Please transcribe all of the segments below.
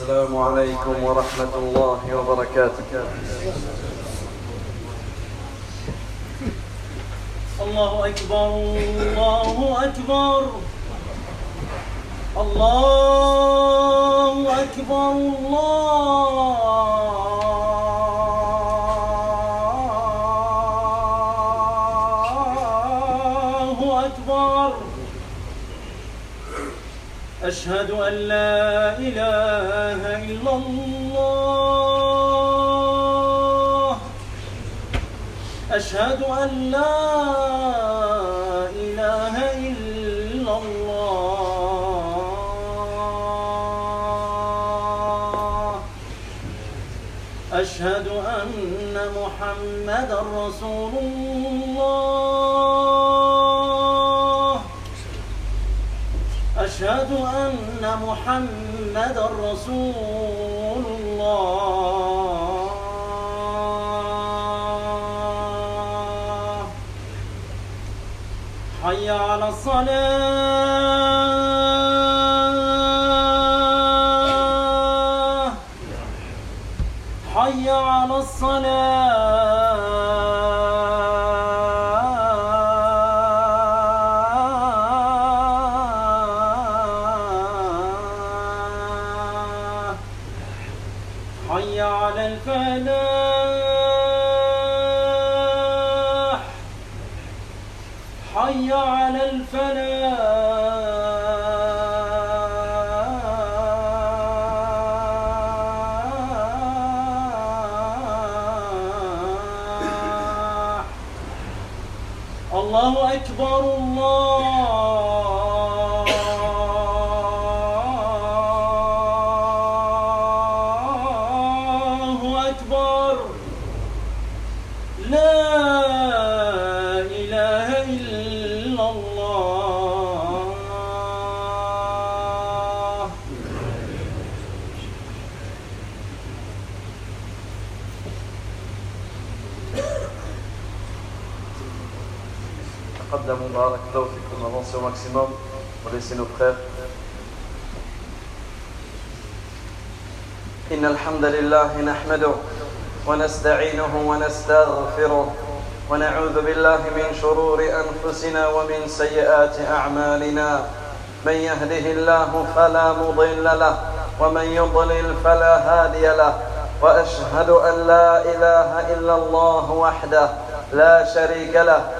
السلام عليكم ورحمة الله وبركاته. الله أكبر الله أكبر. الله أكبر الله. أشهد أن لا إله إلا الله. أشهد أن لا إله إلا الله. أشهد أن محمدا رسول الله. محمدا رسول الله. حي على الصلاة. حي على الصلاة. فيكم avancez au maximum. Pour laisser nos frères. إن الحمد لله نحمده ونستعينه ونستغفره ونعوذ بالله من شرور أنفسنا ومن سيئات أعمالنا من يهده الله فلا مضل له ومن يضلل فلا هادي له وأشهد أن لا إله إلا الله وحده لا شريك له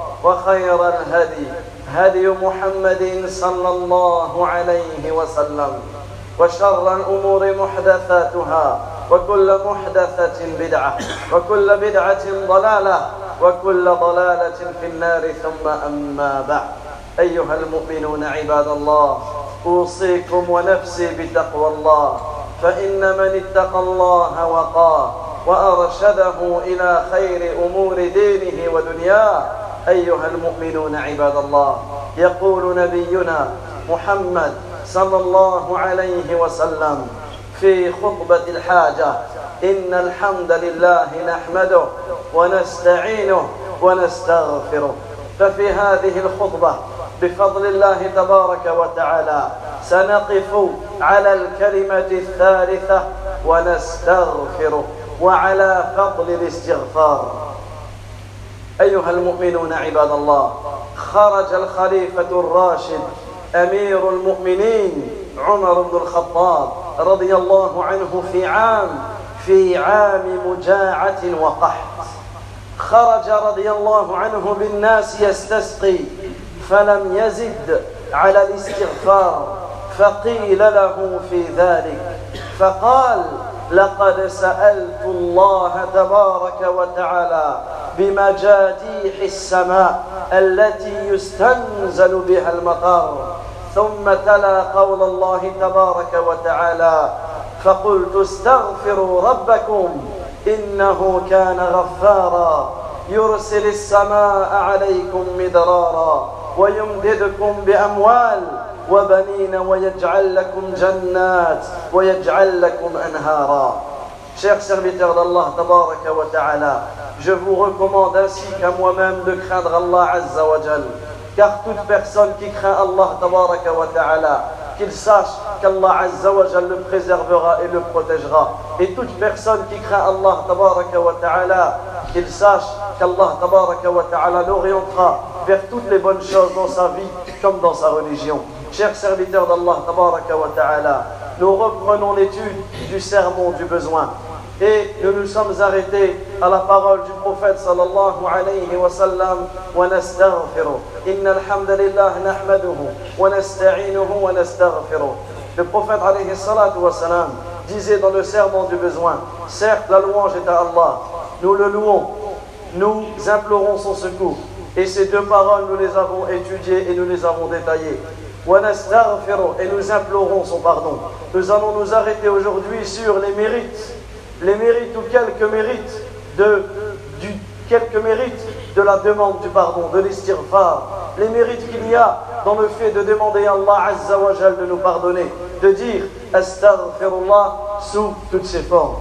وخير الهدي هدي محمد صلى الله عليه وسلم. وشر الأمور محدثاتها وكل محدثة بدعة وكل بدعة ضلالة وكل ضلالة في النار ثم أما بعد. أيها المؤمنون عباد الله أوصيكم ونفسي بتقوى الله فإن من اتقى الله وقاه وأرشده إلى خير أمور دينه ودنياه أيها المؤمنون عباد الله يقول نبينا محمد صلى الله عليه وسلم في خطبة الحاجة إن الحمد لله نحمده ونستعينه ونستغفره. ففي هذه الخطبة بفضل الله تبارك وتعالى سنقف على الكلمة الثالثة ونستغفره وعلى فضل الاستغفار. أيها المؤمنون عباد الله خرج الخليفة الراشد أمير المؤمنين عمر بن الخطاب رضي الله عنه في عام في عام مجاعة وقحط. خرج رضي الله عنه بالناس يستسقي فلم يزد على الاستغفار فقيل له في ذلك فقال لقد سألت الله تبارك وتعالى بمجاديح السماء التي يستنزل بها المطر ثم تلا قول الله تبارك وتعالى فقلت استغفروا ربكم إنه كان غفارا يرسل السماء عليكم مدرارا ويمددكم بأموال وبنين ويجعل لكم جنات ويجعل لكم أنهارا Chers serviteurs d'Allah tabaraka wa ta'ala, je vous recommande ainsi qu'à moi-même de craindre Allah azza wa jal. Car toute personne qui craint Allah tabaraka wa ta'ala, qu'il sache qu'Allah azza wa jal le préservera et le protégera. Et toute personne qui craint Allah tabaraka wa ta'ala, qu'il sache qu'Allah tabaraka wa ta'ala l'orientera vers toutes les bonnes choses dans sa vie comme dans sa religion. Chers serviteurs d'Allah ta'ala, nous reprenons l'étude du sermon du besoin. Et nous nous sommes arrêtés à la parole du prophète sallallahu alayhi wa sallam wa. Inna alhamdulillah nahmaduhu wa nasta'inuhu. Le prophète alayhi salatu wa disait dans le sermon du besoin, certes la louange est à Allah, nous le louons, nous implorons son secours. Et ces deux paroles, nous les avons étudiées et nous les avons détaillées. Et nous implorons son pardon. Nous allons nous arrêter aujourd'hui sur les mérites les mérites ou quelques mérites de, du, quelques mérites de la demande du pardon, de l'estirfar, les mérites qu'il y a dans le fait de demander à Allah Azza de nous pardonner, de dire Astaghfirullah sous toutes ses formes.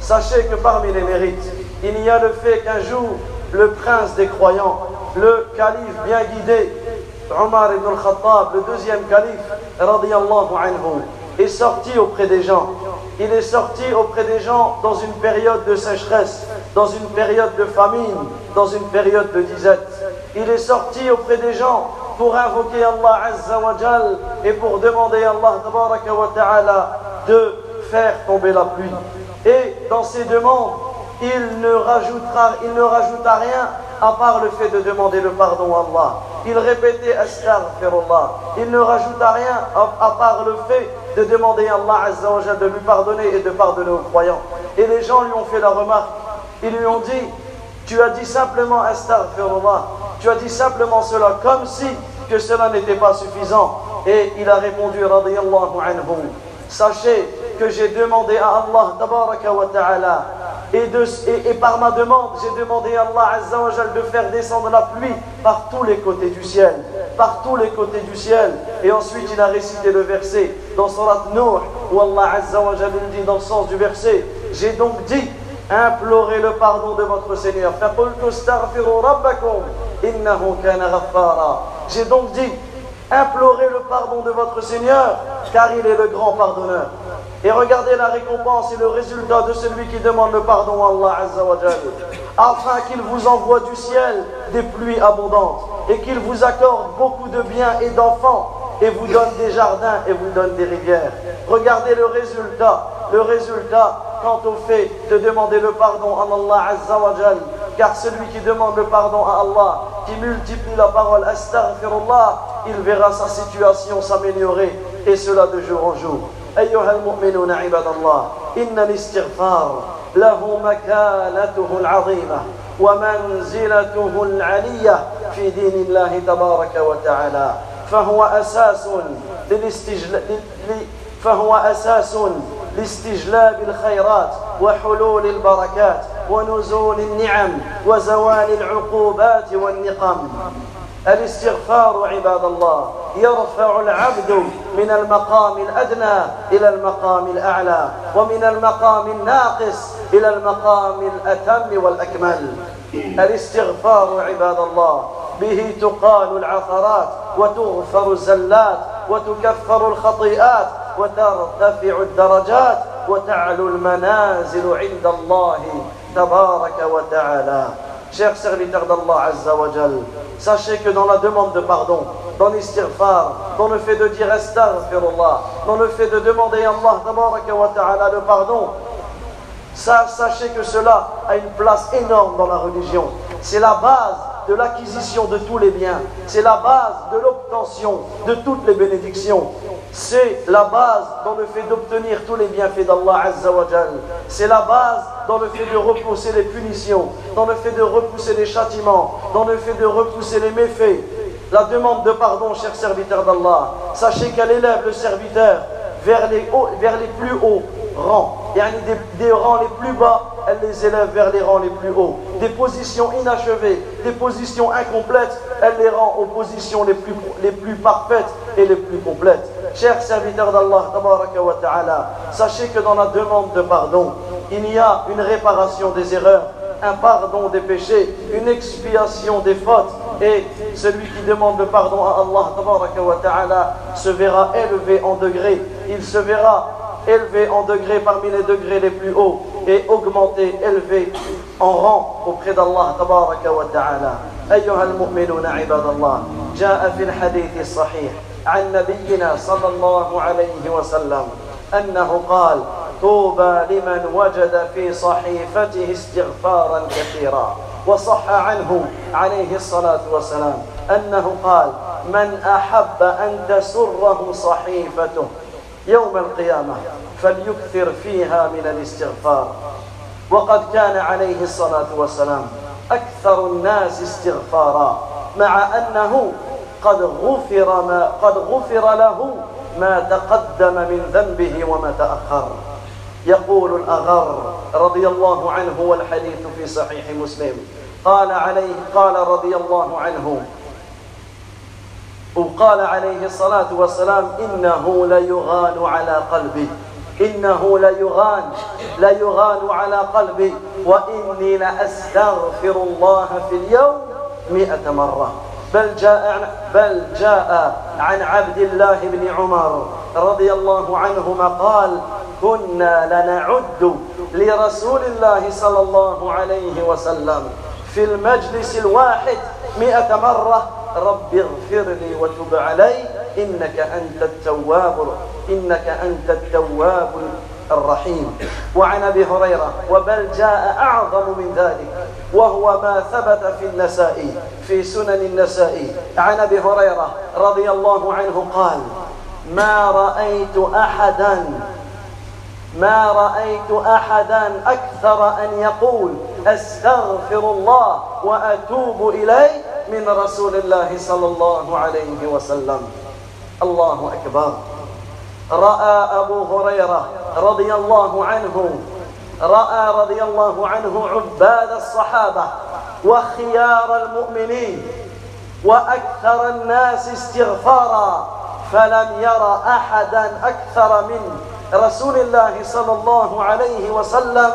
Sachez que parmi les mérites, il y a le fait qu'un jour, le prince des croyants, le calife bien guidé, Omar ibn al-Khattab, le deuxième calife, anhu, est sorti auprès des gens il est sorti auprès des gens dans une période de sécheresse, dans une période de famine, dans une période de disette. Il est sorti auprès des gens pour invoquer Allah Azza wa et pour demander à Allah de faire tomber la pluie. Et dans ces demandes, il ne rajoutera, il ne rajouta rien à part le fait de demander le pardon à Allah. Il répétait Astaghfirullah. Il ne rajouta rien à, part le fait de demander à Allah de lui pardonner et de pardonner aux croyants. Et les gens lui ont fait la remarque. Ils lui ont dit Tu as dit simplement Astaghfirullah. Tu as dit simplement cela comme si que cela n'était pas suffisant. Et il a répondu Radiyallahu anhu. Sachez que j'ai demandé à Allah wa ta'ala et, et, par ma demande, j'ai demandé à Allah Azza wa de faire descendre la pluie par tous les côtés du ciel. Par tous les côtés du ciel. Et ensuite, il a récité le verset dans Surat Nour, où Allah Azza wa dit dans le sens du verset J'ai donc dit, implorez le pardon de votre Seigneur. J'ai donc dit, implorez le pardon de votre Seigneur, car il est le grand pardonneur. Et regardez la récompense et le résultat de celui qui demande le pardon à Allah Azza wa afin qu'il vous envoie du ciel des pluies abondantes et qu'il vous accorde beaucoup de biens et d'enfants et vous donne des jardins et vous donne des rivières. Regardez le résultat, le résultat quant au fait de demander le pardon à Allah Azza wa car celui qui demande le pardon à Allah, qui multiplie la parole Astaghfirullah, il verra sa situation s'améliorer et cela de jour en jour. أيها المؤمنون عباد الله إن الاستغفار له مكانته العظيمة ومنزلته العلية في دين الله تبارك وتعالى. فهو أساس للاستجل... فهو أساس لاستجلاب الخيرات وحلول البركات ونزول النعم وزوال العقوبات والنقم. الاستغفار عباد الله يرفع العبد من المقام الأدنى إلى المقام الأعلى ومن المقام الناقص إلى المقام الأتم والأكمل. الاستغفار عباد الله به تقال العثرات وتغفر الزلات وتكفر الخطيئات وترتفع الدرجات وتعلو المنازل عند الله تبارك وتعالى. Chers serviteurs d'Allah Azza wa Jal, sachez que dans la demande de pardon, dans l'istighfar, dans le fait de dire astaghfirullah, dans le fait de demander à Allah le pardon, sachez que cela a une place énorme dans la religion. C'est la base de l'acquisition de tous les biens. C'est la base de l'obtention de toutes les bénédictions. C'est la base dans le fait d'obtenir tous les bienfaits d'Allah Azza wa C'est la base dans le fait de repousser les punitions, dans le fait de repousser les châtiments, dans le fait de repousser les méfaits. La demande de pardon, cher serviteur d'Allah, sachez qu'elle élève le serviteur vers les, hauts, vers les plus hauts rangs. Et des, des rangs les plus bas, elle les élève vers les rangs les plus hauts. Des positions inachevées, des positions incomplètes, elle les rend aux positions les plus, parfaites et les plus complètes. Chers serviteurs d'Allah, sachez que dans la demande de pardon, il y a une réparation des erreurs, un pardon des péchés, une expiation des fautes. Et celui qui demande le pardon à Allah se verra élevé en degrés. Il se verra élevé en degrés parmi les degrés les plus hauts et augmenté, élevé en rang auprès d'Allah tabaraka wa ta'ala. أيها المؤمنون عباد الله جاء في الحديث الصحيح عن نبينا صلى الله عليه وسلم أنه قال طوبى لمن وجد في صحيفته استغفارا كثيرا وصح عنه عليه الصلاة والسلام أنه قال من أحب أن تسره صحيفته يوم القيامة فليكثر فيها من الاستغفار. وقد كان عليه الصلاة والسلام أكثر الناس استغفارا مع أنه قد غفر ما قد غفر له ما تقدم من ذنبه وما تأخر. يقول الأغر رضي الله عنه والحديث في صحيح مسلم قال عليه قال رضي الله عنه وقال عليه الصلاة والسلام إنه ليغان على قلبي إنه ليغان ليغان على قلبي وإني لأستغفر الله في اليوم مئة مرة. بل جاء بل جاء عن عبد الله بن عمر رضي الله عنهما قال كنا لنعد لرسول الله صلى الله عليه وسلم في المجلس الواحد مئة مرة رب اغفر لي وتب علي إنك أنت التواب إنك أنت التواب الرحيم. وعن أبي هريرة وبل جاء أعظم من ذلك وهو ما ثبت في النسائي في سنن النسائي عن أبي هريرة رضي الله عنه قال ما رأيت احدا ما رأيت احدا أكثر أن يقول أستغفر الله وأتوب إليه من رسول الله صلى الله عليه وسلم. الله أكبر. رأى أبو هريرة رضي الله عنه رأى رضي الله عنه عباد الصحابة وخيار المؤمنين وأكثر الناس استغفارا فلم ير أحدا أكثر من رسول الله صلى الله عليه وسلم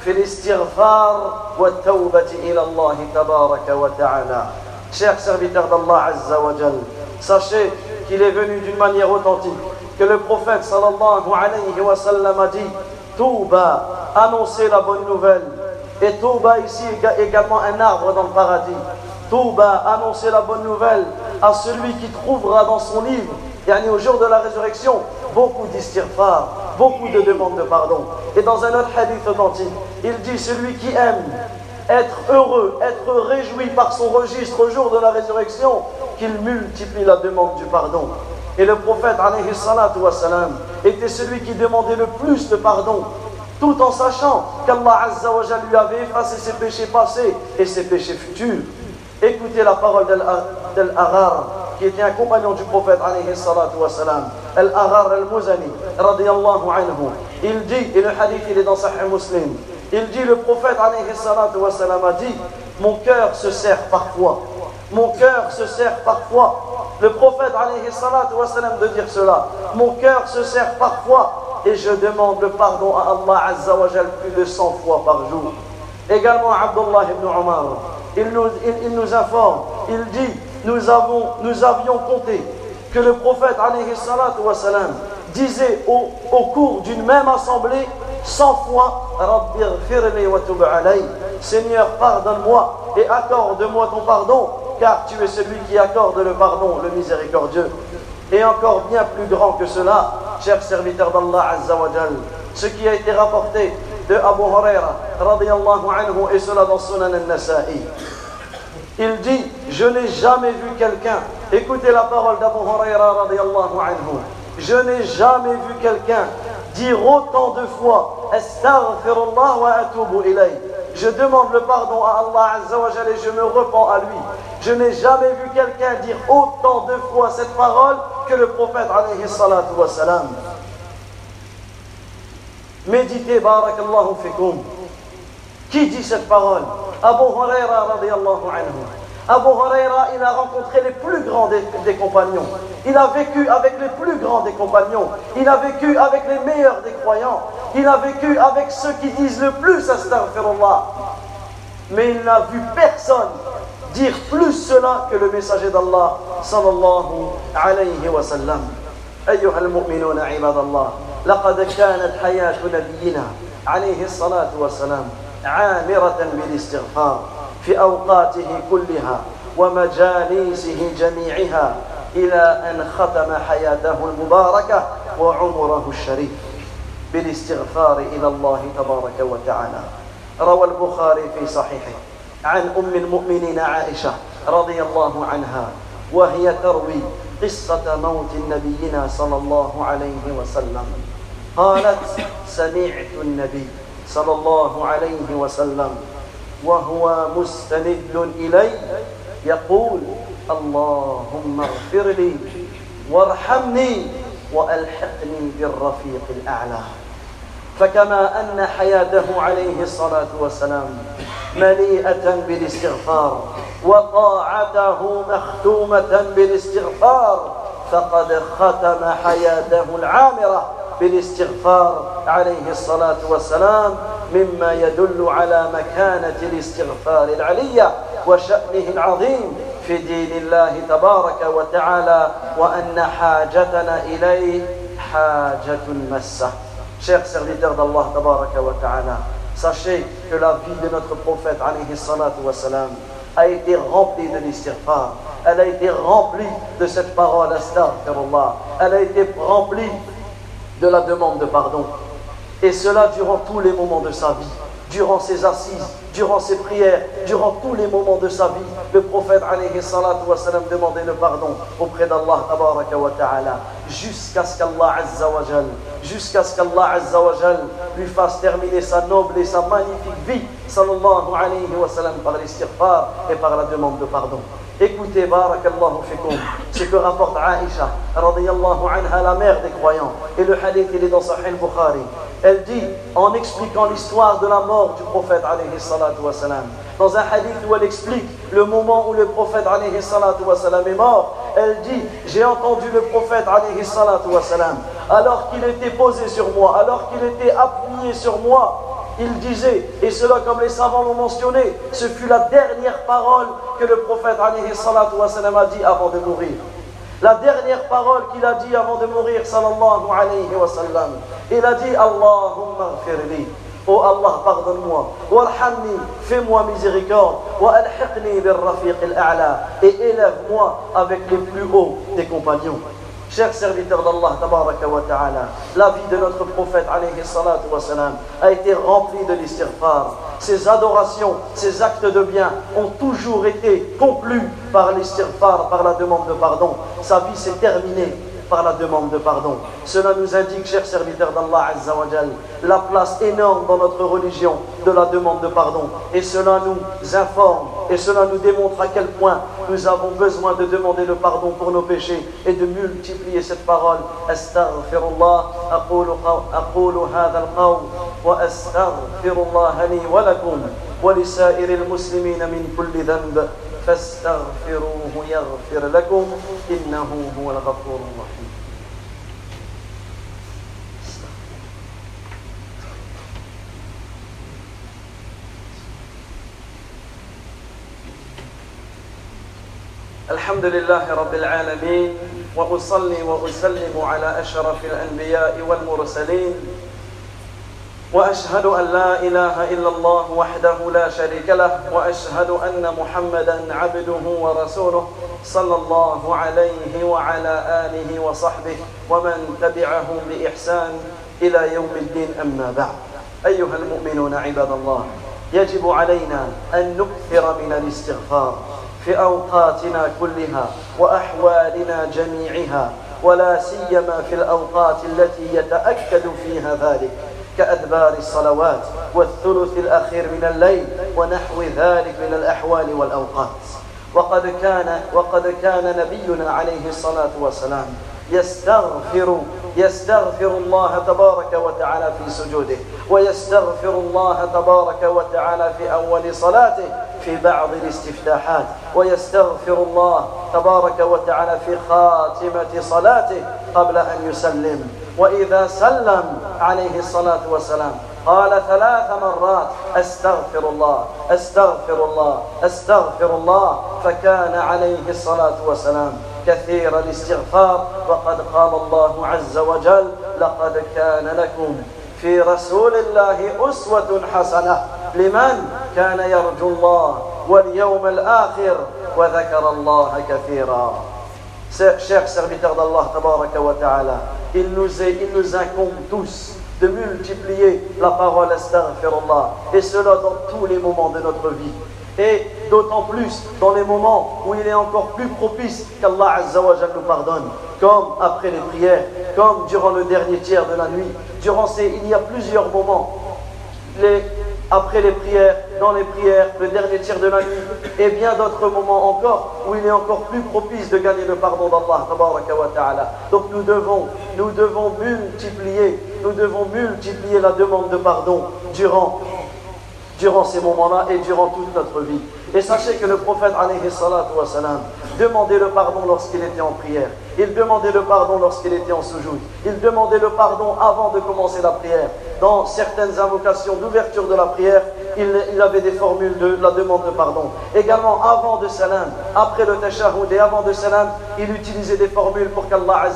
في الاستغفار والتوبة إلى الله تبارك وتعالى. Chers serviteurs d'Allah sachez qu'il est venu d'une manière authentique que le prophète sallallahu alayhi wa sallam a dit Touba, annoncez la bonne nouvelle. Et Touba ici également un arbre dans le paradis. Touba, annoncez la bonne nouvelle à celui qui trouvera dans son livre, et au jour de la résurrection, beaucoup d'istighfar, beaucoup de demandes de pardon. Et dans un autre hadith authentique, il dit Celui qui aime être heureux, être réjoui par son registre au jour de la résurrection, qu'il multiplie la demande du pardon. Et le prophète wassalam, était celui qui demandait le plus de pardon, tout en sachant qu'Allah lui avait effacé ses péchés passés et ses péchés futurs. Écoutez la parole d'Al-Aghar, qui était un compagnon du prophète wassalam, Al-Aghar al-Muzani, anhu. Il dit, et le hadith il est dans Sahih Muslim, il dit, le prophète a dit, mon cœur se serre parfois, mon cœur se serre parfois le prophète wassalam, de dire cela. Mon cœur se serre parfois et je demande le pardon à Allah Azza plus de 100 fois par jour. Également Abdullah ibn Omar, il nous, informe, il dit, nous, avions compté que le prophète disait au, cours d'une même assemblée 100 fois Seigneur, pardonne-moi et accorde-moi ton pardon car tu es celui qui accorde le pardon, le miséricordieux. Et encore bien plus grand que cela, cher serviteur d'Allah Azzawajal, ce qui a été rapporté de Abu Huraira et cela dans Sunan al-Nasa'i. Il dit, je n'ai jamais vu quelqu'un, écoutez la parole d'Abu Huraira anhu, je n'ai jamais vu quelqu'un dire autant de fois Astaghfirullah wa atubu ilayh. Je demande le pardon à Allah Azza et je me repens à lui. Je n'ai jamais vu quelqu'un dire autant de fois cette parole que le prophète alayhi salatu wa. Méditez, barakallahu fikum. Qui dit cette parole? Abu Huraira radiallahu anhu. Abu Huraira, il a rencontré les plus grands des, compagnons. Il a vécu avec les plus grands des compagnons. Il a vécu avec les meilleurs des croyants. Il a vécu avec ceux qui disent le plus Astaghfirullah. Mais il n'a vu personne dire plus cela que le messager d'Allah sallallahu alayhi wa sallam. أيها المؤمنون عباد الله لقد كانت حياة نبينا عليه الصلاة والسلام عامرة بالاستغفار في أوقاته كلها ومجالسه جميعها إلى أن ختم حياته المباركة وعمره الشريف بالاستغفار إلى الله تبارك وتعالى. روى البخاري في صحيحه عن أم المؤمنين عائشة رضي الله عنها وهي تروي قصة موت نبينا صلى الله عليه وسلم. قالت سمعت النبي صلى الله عليه وسلم وهو مستند إلي يقول اللهم اغفر لي وارحمني وألحقني بالرفيق الأعلى. فكما أن حياته عليه الصلاة والسلام مليئة بالاستغفار وطاعته مختومة بالاستغفار فقد ختم حياته العامرة. بالاستغفار عليه الصلاة والسلام مما يدل على مكانة الاستغفار العلية وشأنه العظيم في دين الله تبارك وتعالى وأن حاجتنا إليه حاجة مسة شيخ سرديتر الله تبارك وتعالى Sachez que la vie de notre prophète alayhi salatu wasalam, a été remplie de l'istighfar. Elle a été remplie de cette parole, astaghfirullah. Elle a été remplie de la demande de pardon. Et cela durant tous les moments de sa vie, durant ses assises, durant ses prières, durant tous les moments de sa vie. Le prophète alayhi salatu wa salam demandait le pardon auprès d'Allah jusqu'à ce qu'Allah jusqu'à ce qu'Allah lui fasse terminer sa noble et sa magnifique vie sallallahu alayhi wa sallam par l'istighfar et par la demande de pardon. Écoutez, barakallahu fikum, ce que rapporte Aïcha, radiyallahu anha, la mère des croyants. Et le hadith, il est dans Sahih Bukhari. Elle dit, en expliquant l'histoire de la mort du prophète, salatu dans un hadith où elle explique le moment où le prophète, alayhi salatu est mort, elle dit, j'ai entendu le prophète, salatu alors qu'il était posé sur moi, alors qu'il était appuyé sur moi, il disait, et cela comme les savants l'ont mentionné, ce fut la dernière parole que le prophète sallam, a dit avant de mourir. La dernière parole qu'il a dit avant de mourir, sallallahu alayhi wa sallam, il a dit Allahumma ghfirli. Oh Allah, pardonne-moi. Warhamni, fais-moi miséricorde. Wa alhiqni bil rafiq al-a'la. Et élève-moi avec les plus hauts des compagnons. Chers serviteurs d'Allah, la vie de notre prophète a été remplie de l'istighfar. Ses adorations, ses actes de bien ont toujours été conclus par l'istighfar, par la demande de pardon. Sa vie s'est terminée par la demande de pardon. Cela nous indique, chers serviteurs d'Allah la place énorme dans notre religion de la demande de pardon. Et cela nous informe et cela nous démontre à quel point nous avons besoin de demander le pardon pour nos péchés et de multiplier cette parole. فاستغفروه يغفر لكم إنه هو الغفور الرحيم. الحمد لله رب العالمين وأصلي وأسلم على أشرف الأنبياء والمرسلين وأشهد أن لا إله إلا الله وحده لا شريك له وأشهد أن محمدا عبده ورسوله صلى الله عليه وعلى آله وصحبه ومن تبعهم بإحسان إلى يوم الدين أما بعد. أيها المؤمنون عباد الله يجب علينا أن نكثر من الاستغفار في أوقاتنا كلها وأحوالنا جميعها ولا سيما في الأوقات التي يتأكد فيها ذلك. كأدبار الصلوات والثلث الأخير من الليل ونحو ذلك من الأحوال والأوقات. وقد كان وقد كان نبينا عليه الصلاة والسلام يستغفر يستغفر الله تبارك وتعالى في سجوده ويستغفر الله تبارك وتعالى في أول صلاته في بعض الاستفتاحات ويستغفر الله تبارك وتعالى في خاتمة صلاته قبل أن يسلم. وإذا سلم عليه الصلاة والسلام قال ثلاث مرات استغفر الله استغفر الله استغفر الله فكان عليه الصلاه والسلام كثير الاستغفار وقد قال الله عز وجل لقد كان لكم في رسول الله اسوه حسنه لمن كان يرجو الله واليوم الآخر وذكر الله كثيرا serviteurs d'Allah, tabaraka wa ta'ala, il nous, incombe tous de multiplier la parole astaghfirullah. Et cela dans tous les moments de notre vie. Et d'autant plus dans les moments où il est encore plus propice qu'Allah nous pardonne. Comme après les prières comme durant le dernier tiers de la nuit. Durant ces il y a plusieurs moments après les prières, dans les prières, le dernier tiers de la nuit, et bien d'autres moments encore où il est encore plus propice de gagner le pardon d'Allah. Donc nous devons, nous devons multiplier, nous devons multiplier la demande de pardon durant, durant ces moments-là et durant toute notre vie. Et sachez que le prophète demandait le pardon lorsqu'il était en prière. Il demandait le pardon lorsqu'il était en soujoud. Il demandait le pardon avant de commencer la prière. Dans certaines invocations d'ouverture de la prière, il, avait des formules de la demande de pardon. Également, avant de salam, après le tashahhud et avant de salam, il utilisait des formules pour qu'Allah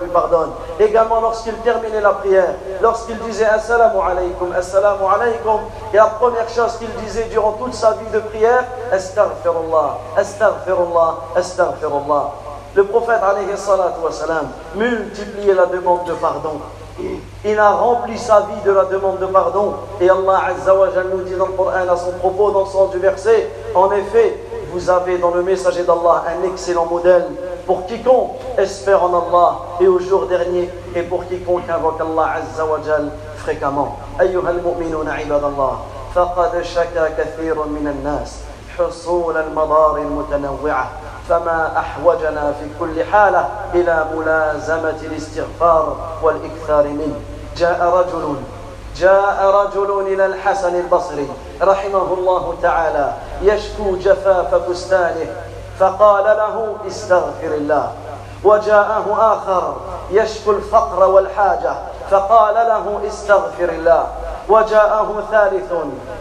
lui pardonne. Également, lorsqu'il terminait la prière, lorsqu'il disait Assalamu alaikum, Assalamu alaikum, et la première chose qu'il disait durant toute sa vie de prière, Astaghfirullah, Astaghfirullah, Astaghfirullah. Le prophète wassalam, multipliait la demande de pardon. Il a rempli sa vie de la demande de pardon. Et Allah Azzawajal nous dit dans le Coran à son propos, dans le sens du verset, en effet, vous avez dans le messager d'Allah un excellent modèle pour quiconque espère en Allah et au jour dernier et pour quiconque invoque Allah Azzawajal fréquemment. أيها المؤمنون عباد الله فقد شكا كثير من الناس حصول المضار المتنوعة فما أحوجنا في كل حالة إلى ملازمة الاستغفار والإكثار منه. جاء رجل جاء رجل إلى الحسن البصري رحمه الله تعالى يشكو جفاف بستانه فقال له استغفر الله. وجاءه آخر يشكو الفقر والحاجة فقال له استغفر الله. وجاءه ثالث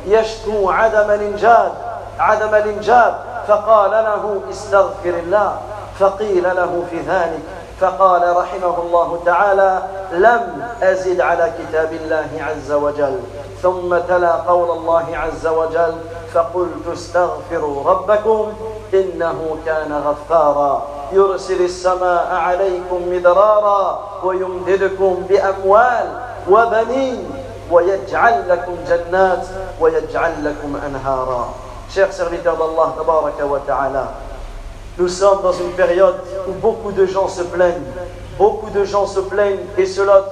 يشكو عدم الإنجاب عدم الإنجاب فقال له استغفر الله فقيل له في ذلك فقال رحمه الله تعالى لم أزد على كتاب الله عز وجل. ثم تلا قول الله عز وجل فقلت استغفروا ربكم إنه كان غفارا. يرسل السماء عليكم مدرارا ويمددكم بأموال وبنين ويجعل لكم جنات ويجعل لكم أنهارا. Chers serviteurs d'Allah, nous sommes dans une période où beaucoup de gens se plaignent. Beaucoup de gens se plaignent et cela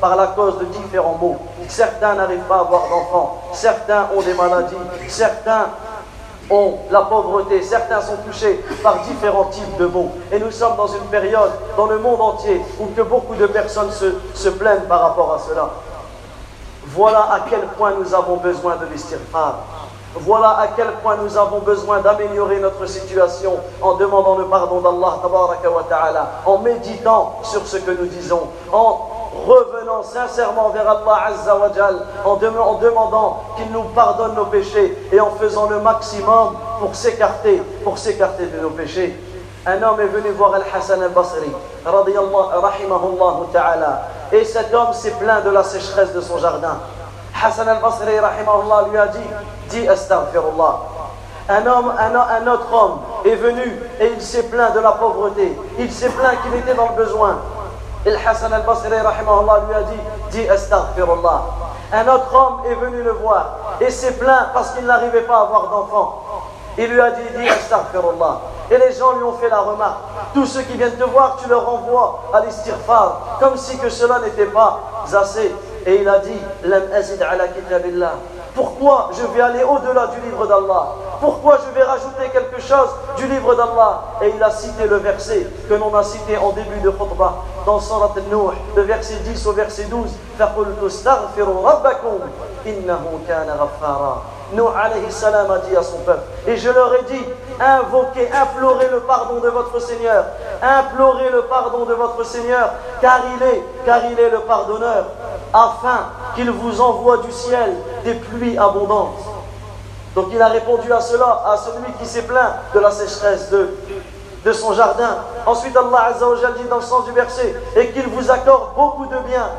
par la cause de différents maux. Certains n'arrivent pas à avoir d'enfants, certains ont des maladies, certains ont la pauvreté, certains sont touchés par différents types de maux. Et nous sommes dans une période dans le monde entier où que beaucoup de personnes se, plaignent par rapport à cela. Voilà à quel point nous avons besoin de l'istighfar. Voilà à quel point nous avons besoin d'améliorer notre situation en demandant le pardon d'Allah en méditant sur ce que nous disons, en revenant sincèrement vers Allah Azza en, demandant qu'il nous pardonne nos péchés et en faisant le maximum pour s'écarter, pour s'écarter de nos péchés. Un homme est venu voir Al-Hassan al-Basri, ta'ala, et cet homme s'est plaint de la sécheresse de son jardin. Hassan al-Basri, rahimahullah, lui a dit Dis astaghfirullah. Un un, autre homme est venu et il s'est plaint de la pauvreté. Il s'est plaint qu'il était dans le besoin. Et Hassan al-Basri, rahimahullah, lui a dit Dis astaghfirullah. Un autre homme est venu le voir et s'est plaint parce qu'il n'arrivait pas à avoir d'enfant. Il lui a dit, dis astaghfirullah. Et les gens lui ont fait la remarque. Tous ceux qui viennent te voir, tu leur envoies à l'istighfar, comme si que cela n'était pas assez. Et il a dit. Pourquoi je vais aller au-delà du livre d'Allah? Pourquoi je vais rajouter quelque chose du livre d'Allah? Et il a cité le verset que l'on a cité en début de khutbah dans Surat Nuh, le verset 10 au verset 12. Nuh alayhi salam a dit à son peuple, et je leur ai dit, invoquez, implorez le pardon de votre Seigneur, implorez le pardon de votre Seigneur, car il est, car il est le pardonneur, afin qu'il vous envoie du ciel des pluies abondantes. Donc il a répondu à cela, à celui qui s'est plaint de la sécheresse de, de son jardin. Ensuite, Allah Azza wa dit dans le sens du verset, et qu'il vous accorde beaucoup de biens.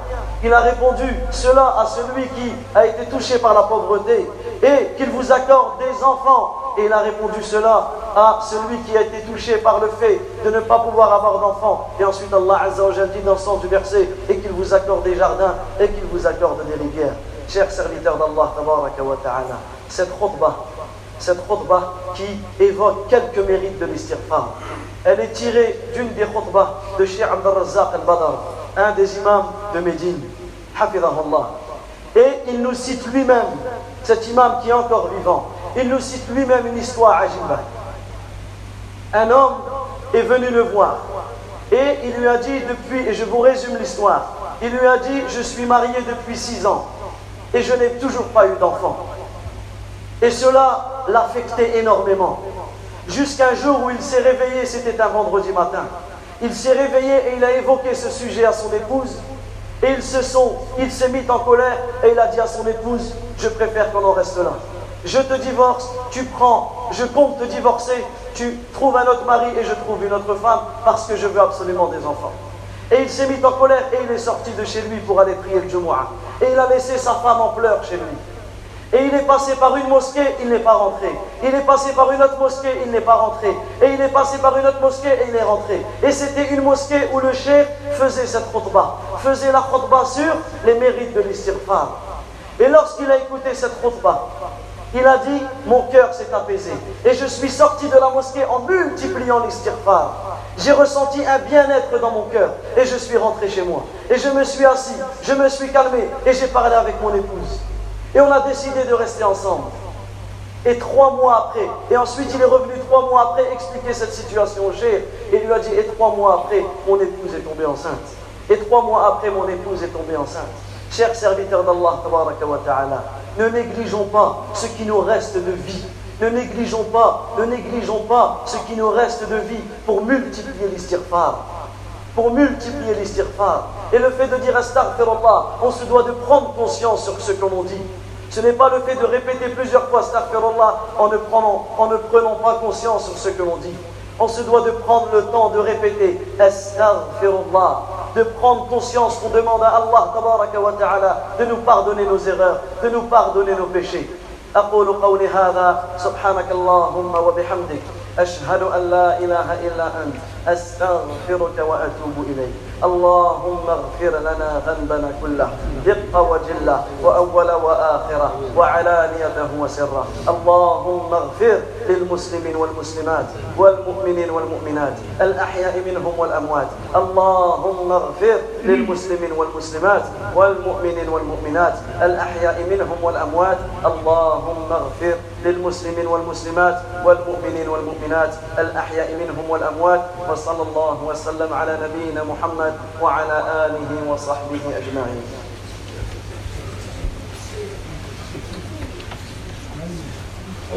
Il a répondu cela à celui qui a été touché par la pauvreté, et qu'il vous accorde des enfants. Et il a répondu cela à celui qui a été touché par le fait de ne pas pouvoir avoir d'enfants. Et ensuite, Allah Azza wa dit dans le sens du verset, et qu'il vous accorde des jardins, et qu'il vous accorde des rivières. Chers serviteurs d'Allah, cette khutbah, cette khutbah qui évoque quelques mérites de l'istighfar. Elle est tirée d'une des khutbahs de Cheikh Abdel Razzaq al-Badr, un des imams de Médine, hafidahullah. Et il nous cite lui-même, cet imam qui est encore vivant, il nous cite lui-même une histoire ajiba. Un homme est venu le voir et il lui a dit depuis, et je vous résume l'histoire, il lui a dit, je suis marié depuis six ans et je n'ai toujours pas eu d'enfant. Et cela l'affectait énormément. Jusqu'un jour où il s'est réveillé, c'était un vendredi matin. Il s'est réveillé et il a évoqué ce sujet à son épouse. Et ils se sont, il s'est mis en colère et il a dit à son épouse, je préfère qu'on en reste là. Je te divorce, tu prends, je compte te divorcer, tu trouves un autre mari et je trouve une autre femme parce que je veux absolument des enfants. Et il s'est mis en colère et il est sorti de chez lui pour aller prier le Jumu'ah. Et il a laissé sa femme en pleurs chez lui. Et il est passé par une mosquée, il n'est pas rentré. Il est passé par une autre mosquée, il n'est pas rentré. Et il est passé par une autre mosquée et il est rentré. Et c'était une mosquée où le chef faisait cette khutbah, faisait la khutbah sur les mérites de l'istighfar. Et lorsqu'il a écouté cette khutbah, il a dit Mon cœur s'est apaisé. Et je suis sorti de la mosquée en multipliant l'istighfar. J'ai ressenti un bien-être dans mon cœur. Et je suis rentré chez moi. Et je me suis assis, je me suis calmé et j'ai parlé avec mon épouse. Et on a décidé de rester ensemble. Et trois mois après, et ensuite il est revenu trois mois après expliquer cette situation au Et lui a dit, et trois mois après, mon épouse est tombée enceinte. Et trois mois après, mon épouse est tombée enceinte. Chers serviteurs d'Allah, ne négligeons pas ce qui nous reste de vie. Ne négligeons pas, ne négligeons pas ce qui nous reste de vie pour multiplier l'istighfar Pour multiplier l'istighfar. Et le fait de dire astaghfirullah, on se doit de prendre conscience sur ce que l'on dit. Ce n'est pas le fait de répéter plusieurs fois astaghfirullah en ne, prenant, en ne prenant pas conscience sur ce que l'on dit. On se doit de prendre le temps de répéter astaghfirullah, de prendre conscience qu'on demande à Allah wa ta'ala de nous pardonner nos erreurs, de nous pardonner nos péchés. أقول قولي هذا سبحانك اللهم وبحمدك أشهد أن لا إله إلا أنت أستغفرك وأتوب إليك. اللهم اغفر لنا ذنبنا كله دق وجلة وأول وآخرة وعلانيته وسره. اللهم اغفر للمسلمين والمسلمات والمؤمنين والمؤمنات الأحياء منهم والأموات. اللهم اغفر للمسلمين والمسلمات والمؤمنين والمؤمنات الأحياء منهم والأموات. اللهم اغفر للمسلمين والمسلمات والمؤمنين والمؤمنات الأحياء منهم والأموات. وصلى الله وسلم على نبينا محمد وعلى آله وصحبه أجمعين.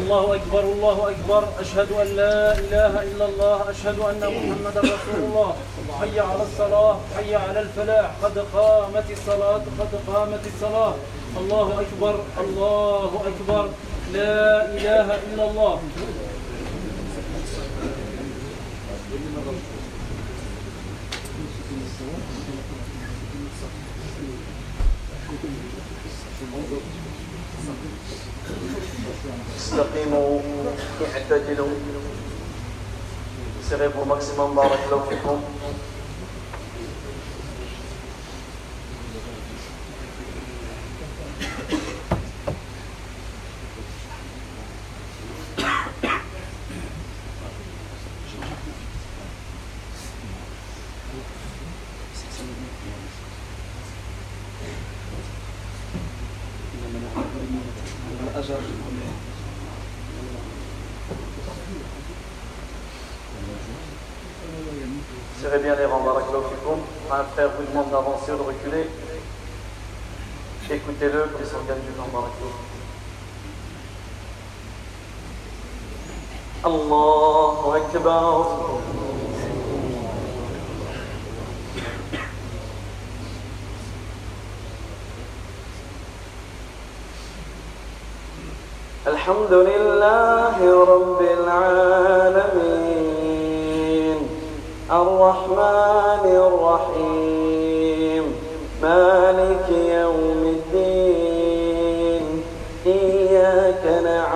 الله أكبر الله أكبر. أشهد أن لا إله إلا الله أشهد أن محمدا رسول الله. حي على الصلاة حي على الفلاح. قد قامت الصلاة قد قامت الصلاة. الله أكبر الله أكبر. لا إله إلا الله. استقيموا اعتدلوا. au maximum بارك الله فيكم. Temps, Barakallahu الله أكبر. الحمد لله رب العالمين. الرحمن الرحيم. مالك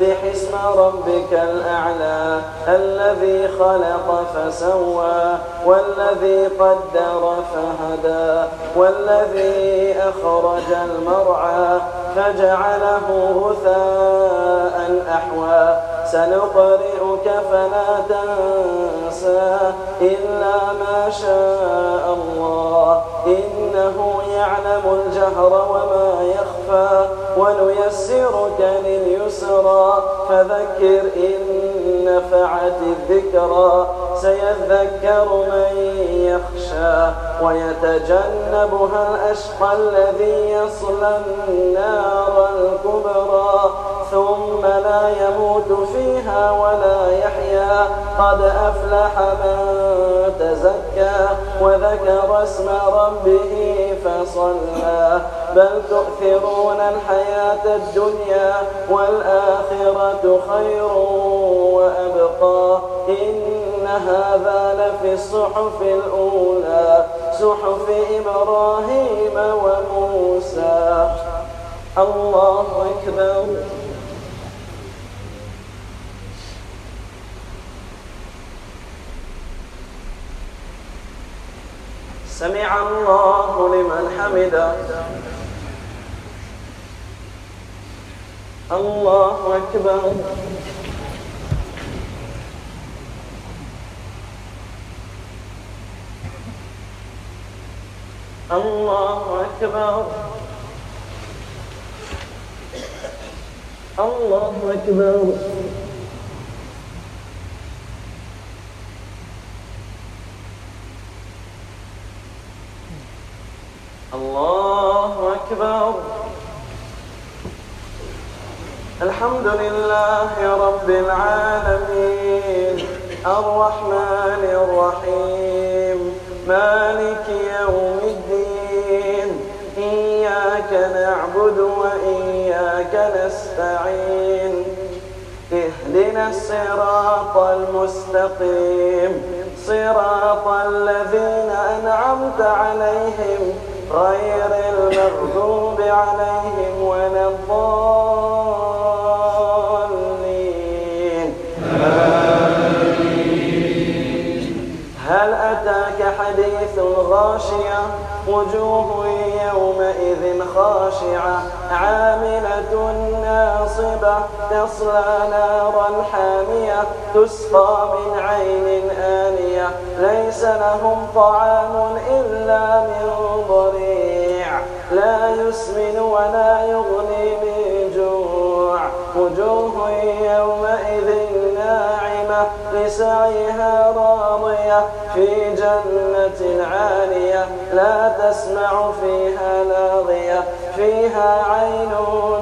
سبح اسم ربك الأعلى الذي خلق فسوى والذي قدر فهدى والذي أخرج المرعى فجعله غثاء أحوى. سنقرئك فلا تنسى إلا ما شاء الله. إنه يعلم الجهر وما يخفى ونيسرك لليسرى. فذكر إن نفعت الذكرى. سيذكر من يخشى ويتجنبها الأشقى الذي يصلى النار الكبرى. ثم لا يموت فيها ولا يحيا. قد أفلح من تزكى وذكر اسم ربه فصلى. بل تؤثرون الحياة الدنيا والآخرة خير وأبقى. إن هذا لفي الصحف الأولى صحف إبراهيم وموسى. الله أكبر. سمع الله لمن حمده. الله أكبر. الله أكبر. الله أكبر. الله أكبر. الحمد لله رب العالمين. الرحمن الرحيم. مالك يوم وإياك نستعين. اهدنا الصراط المستقيم. صراط الذين أنعمت عليهم غير المغضوب عليهم ولا الضالين. هل أتاك حديث الغاشية؟ وجوه يومئذ خاشعة عاملة ناصبة تصلى نارا حامية تسقى من عين آنية. ليس لهم طعام إلا من ضريع. لا يسمن ولا يغني وجوه يومئذ ناعمة لسعيها راضية في جنة عالية لا تسمع فيها لاغية فيها عين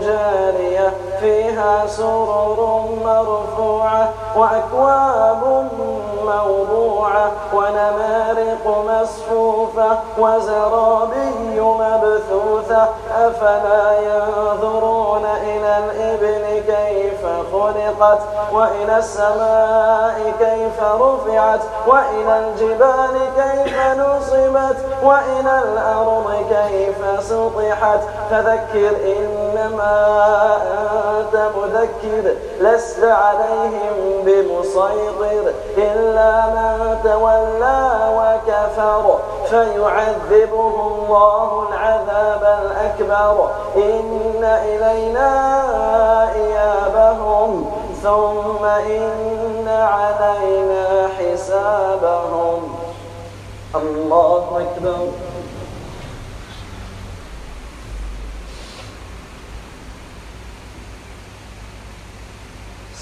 جارية فيها سرر مرفوعة وأكواب موضوعة ونمارق مصفوفة وزرابي مبثوثة أفلا ينظرون إلى الإبل كيف خلقت؟ وإلى السماء كيف رفعت؟ وإلى الجبال كيف نصبت؟ وإلى الأرض كيف سطحت؟ فذكر إنما أنت مذكر لست عليهم بمسيطر إلا من تولى وكفر فيعذبه الله العذاب الأكبر. إن إلينا إيابهم ثم إن علينا حسابهم. الله أكبر.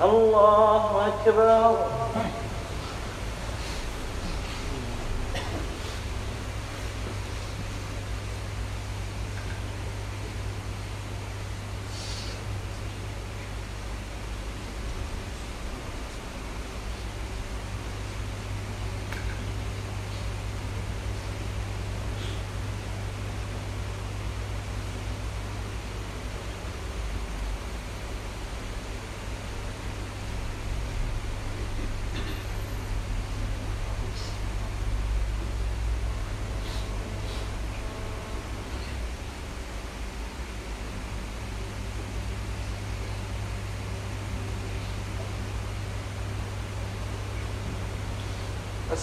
الله أكبر.